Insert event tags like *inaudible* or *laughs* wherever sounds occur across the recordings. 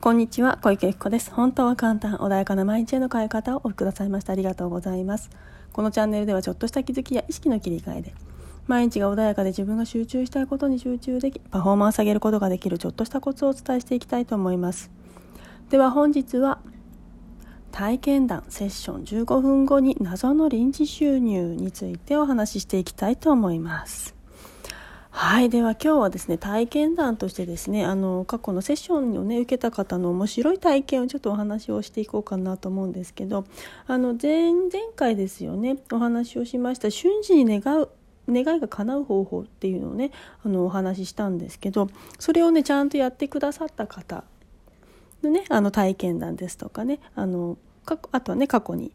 こんにちは、小池由紀子です。本当は簡単、穏やかな毎日への変え方をお聞きくださいましてありがとうございます。このチャンネルではちょっとした気づきや意識の切り替えで、毎日が穏やかで自分が集中したいことに集中でき、パフォーマンス上げることができるちょっとしたコツをお伝えしていきたいと思います。では本日は、体験談セッション15分後に謎の臨時収入についてお話ししていきたいと思います。はい。では今日はですね、体験談としてですね、あの、過去のセッションをね、受けた方の面白い体験をちょっとお話をしていこうかなと思うんですけど、あの、前、前回ですよね、お話をしました、瞬時に願う、願いが叶う方法っていうのをね、あの、お話ししたんですけど、それをね、ちゃんとやってくださった方のね、あの、体験談ですとかね、あの、あとはね、過去に、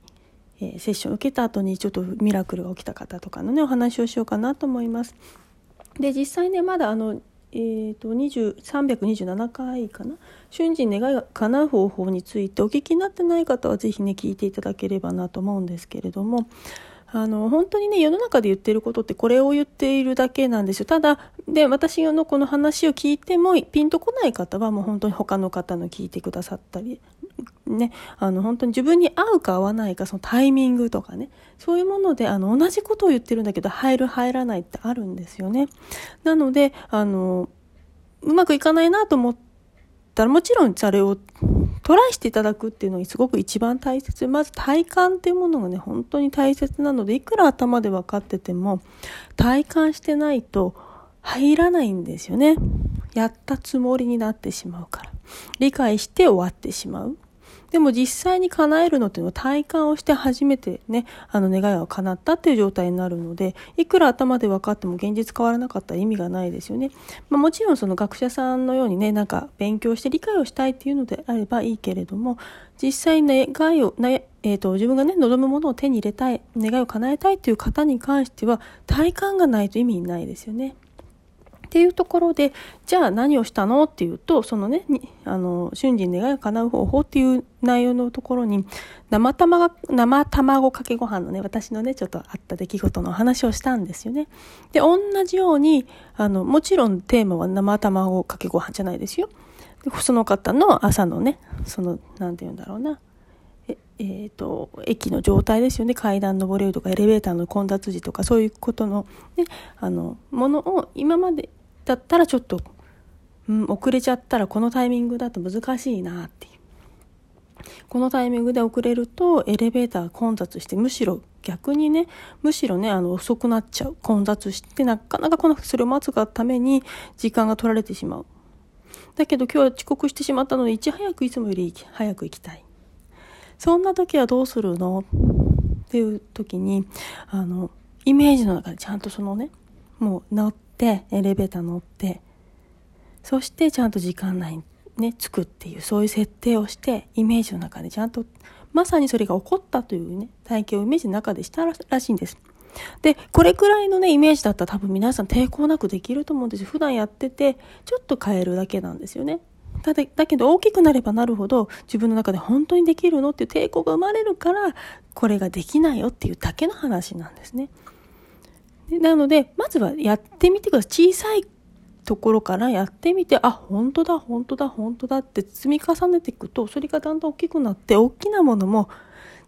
えー、セッションを受けた後にちょっとミラクルが起きた方とかのね、お話をしようかなと思います。で実際ねまだあのえーと、327回かな？瞬時に願いが叶う方法についてお聞きになってない方は是非ね聞いていただければなと思うんですけれどもあの本当にね世の中で言ってることってこれを言っているだけなんですよ。ただで私のこの話を聞いてもピンとこない方はもう本当に他の方の聞いてくださったり *laughs* ね、あの本当に自分に合うか合わないかそのタイミングとかねそういうものであの同じことを言ってるんだけど入る入らないってあるんですよね。なのであのうまくいかないなと思ったらもちろんそれをトライしていただくっていうのがすごく一番大切まず体感っていうものがね本当に大切なのでいくら頭で分かってても体感してないと入らないんですよね。やったつもりになってしまうから。理解して終わってしまう。でも実際に叶えるのっていうのは体感をして初めてね、あの願いが叶ったっていう状態になるので、いくら頭で分かっても現実変わらなかったら意味がないですよね。まあ、もちろんその学者さんのようにね、なんか勉強して理解をしたいっていうのであればいいけれども、実際願いを、ね、えーと、自分がね望むものを手に入れたい願いを叶えたいっていう方に関しては体感がないと意味ないですよね。っていうところでじゃあ何をしたのっていうとそのねあの瞬時に願いが叶う方法っていう内容のところに生卵生卵かけご飯のね私のねちょっとあった出来事の話をしたんですよね。で同じようにあのもちろんテーマは生卵かけご飯じゃないですよ。でその方の朝のねその何て言うんだろうなえーと、駅の状態ですよね階段登れるとかエレベーターの混雑時とかそういうことの,、ね、あのものを今までだったらちょっと、うん、遅れちゃったらこのタイミングだと難しいなっていう。このタイミングで遅れるとエレベーターが混雑してむしろ逆にねむしろねあの遅くなっちゃう。混雑してなかなか来なくてそれを待つがために時間が取られてしまう。だけど今日は遅刻してしまったのでいち早くいつもより早く行きたい。そんな時はどうするの？っていう時にあのイメージの中でちゃんとそのねもう乗ってエレベーター乗ってそしてちゃんと時間内にね着くっていうそういう設定をしてイメージの中でちゃんとまさにそれが起こったというね体験をイメージの中でしたらしいんです。で、これくらいのね、イメージだったら多分皆さん抵抗なくできると思うんですよ。普段やってて、ちょっと変えるだけなんですよね。ただ、だけど大きくなればなるほど、自分の中で本当にできるのっていう抵抗が生まれるから、これができないよっていうだけの話なんですね。なので、まずはやってみてください。小さいところからやってみて、あ、本当だ、本当だ、本当だって積み重ねていくと、それがだんだん大きくなって、大きなものも、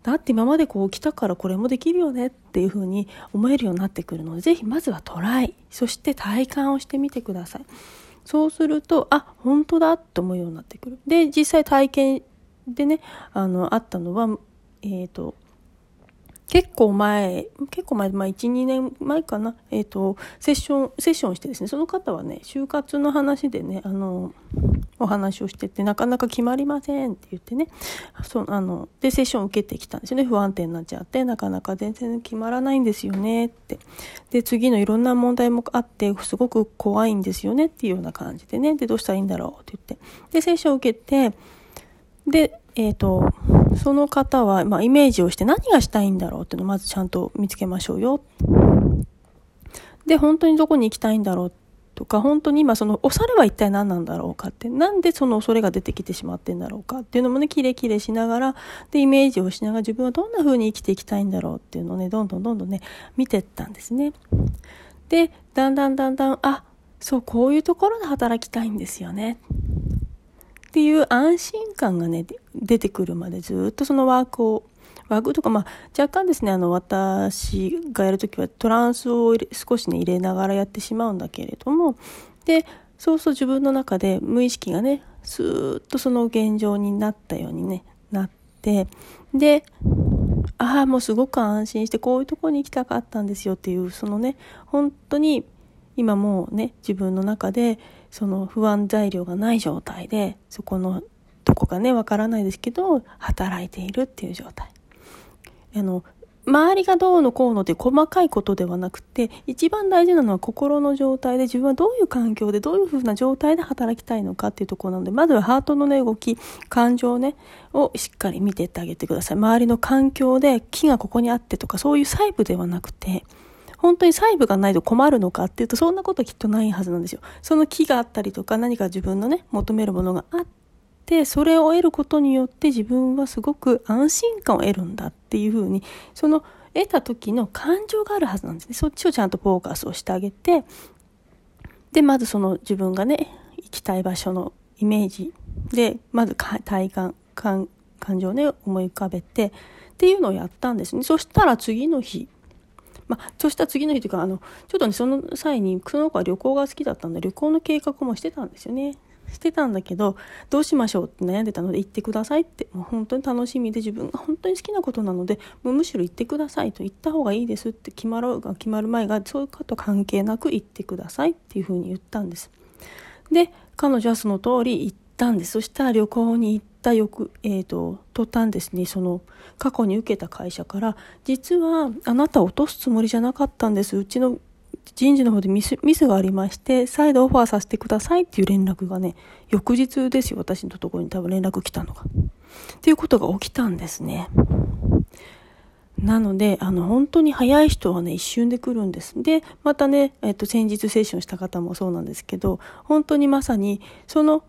だって今までこう来たからこれもできるよねっていうふうに思えるようになってくるので、ぜひまずはトライ、そして体感をしてみてください。そうすると、あ、本当だって思うようになってくる。で、実際体験でね、あの、あったのは、えっ、ー、と、結構前、結構前、まあ1、2年前かな、えっ、ー、と、セッション、セッションしてですね、その方はね、就活の話でね、あの、お話をしてて、なかなか決まりませんって言ってね、そう、あの、で、セッションを受けてきたんですよね、不安定になっちゃって、なかなか全然決まらないんですよねって。で、次のいろんな問題もあって、すごく怖いんですよねっていうような感じでね、で、どうしたらいいんだろうって言って。で、セッションを受けて、で、えっ、ー、と、その方は、まあ、イメージをして何がしたいんだろうっていうのをまずちゃんと見つけましょうよ。で、本当にどこに行きたいんだろうとか、本当に今その恐れは一体何なんだろうかって、なんでその恐れが出てきてしまってんだろうかっていうのもね、キレキレしながら、で、イメージをしながら自分はどんな風に生きていきたいんだろうっていうのをね、どんどんどんどんね、見てったんですね。で、だんだんだんだん、あ、そう、こういうところで働きたいんですよね。っていう安心感がね、出てくるまでずっとそのワークを、ワークとか、まあ、若干ですね、あの、私がやるときはトランスを少しね、入れながらやってしまうんだけれども、で、そうそう自分の中で無意識がね、スーッとその現状になったようにね、なって、で、ああ、もうすごく安心して、こういうとこに行きたかったんですよっていう、そのね、本当に今もうね、自分の中で、その不安材料がない状態で、そこのどこかね、わからないですけど、働いているっていう状態。あの、周りがどうのこうのって細かいことではなくて、一番大事なのは心の状態で自分はどういう環境でどういうふうな状態で働きたいのかっていうところなので、まずはハートのね、動き、感情ね、をしっかり見てってあげてください。周りの環境で木がここにあってとか、そういう細部ではなくて、本当に細部がないと困るのかっていうと、そんなこときっとないはずなんですよ。その木があったりとか、何か自分のね、求めるものがあって、それを得ることによって自分はすごく安心感を得るんだっていうふうに、その得た時の感情があるはずなんですね。そっちをちゃんとフォーカスをしてあげて、で、まずその自分がね、行きたい場所のイメージで、まず体感、感感情をね、思い浮かべて、っていうのをやったんですね。そしたら次の日、まあ、そした次の日というか、あの、ちょっとね、その際に、その子は旅行が好きだったんで、旅行の計画もしてたんですよね。してたんだけど、どうしましょうって悩んでたので、行ってくださいって、もう本当に楽しみで、自分が本当に好きなことなので、もうむしろ行ってくださいと、行った方がいいですって決まろうが決まる前が、そういうこと関係なく行ってくださいっていうふうに言ったんです。で、彼女はその通り行ったんです。そしたら旅行に行った翌、え、ー、と、途端ですね、その、過去に受けた会社から、実は、あなた落とすつもりじゃなかったんです。うちの人事の方でミスミスがありまして、再度オファーさせてくださいっていう連絡がね、翌日ですよ、私のところに多分連絡来たのが。っていうことが起きたんですね。なので、あの、本当に早い人はね、一瞬で来るんです。で、またね、えっと、先日セッションした方もそうなんですけど、本当にまさに、その、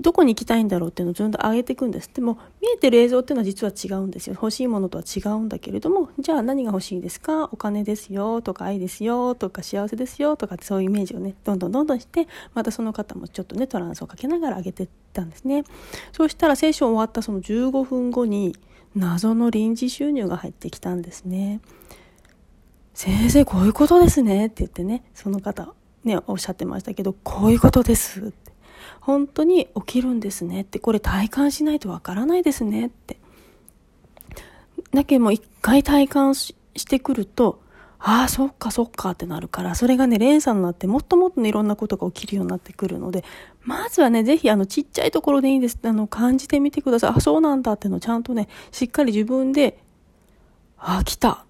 どこに行きたいんだろうっていうのをずんと上げていくんです。でも、見えてる映像っていうのは実は違うんですよ。欲しいものとは違うんだけれども、じゃあ何が欲しいですか？お金ですよとか愛ですよとか幸せですよとかってそういうイメージをね、どんどんどんどんして、またその方もちょっとね、トランスをかけながら上げていったんですね。そうしたらセッション終わったその15分後に、謎の臨時収入が入ってきたんですね。先生、こういうことですねって言ってね、その方、ね、おっしゃってましたけど、こういうことですって。本当に起きるんですねって、これ体感しないとわからないですねって。だけども一回体感してくると、ああ、そっかそっかってなるから、それがね、連鎖になって、もっともっとね、いろんなことが起きるようになってくるので、まずはね、ぜひ、あの、ちっちゃいところでいいです。あの、感じてみてください。あ、そうなんだっていうのをちゃんとね、しっかり自分で、あ、来た。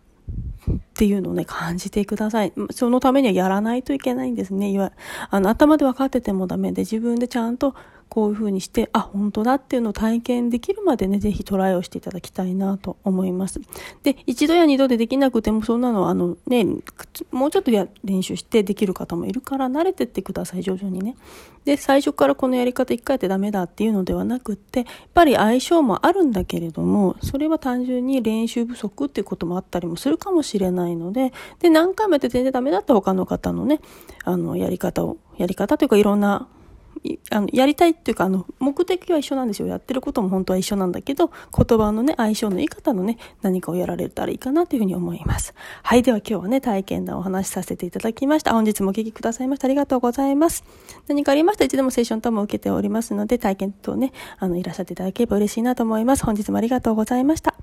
っていうのをね、感じてください。そのためにはやらないといけないんですね。いわあの、頭で分かっててもダメで、自分でちゃんとこういうふうにして、あ、本当だっていうのを体験できるまでね、ぜひトライをしていただきたいなと思います。で、一度や二度でできなくても、そんなのは、あのね、もうちょっとや練習してできる方もいるから、慣れてってください、徐々にね。で、最初からこのやり方一回やってダメだっていうのではなくって、やっぱり相性もあるんだけれども、それは単純に練習不足っていうこともあったりもするかもしれないので、で、何回もやって全然ダメだった他の方のね、あの、やり方を、やり方というかいろんなあの、やりたいっていうか、あの、目的は一緒なんですよ。やってることも本当は一緒なんだけど、言葉のね、相性のいい方のね、何かをやられたらいいかなというふうに思います。はい。では今日はね、体験談をお話しさせていただきました。本日もお聞きくださいましてありがとうございます。何かありましたらいつでもセッションとも受けておりますので、体験等ね、あの、いらっしゃっていただければ嬉しいなと思います。本日もありがとうございました。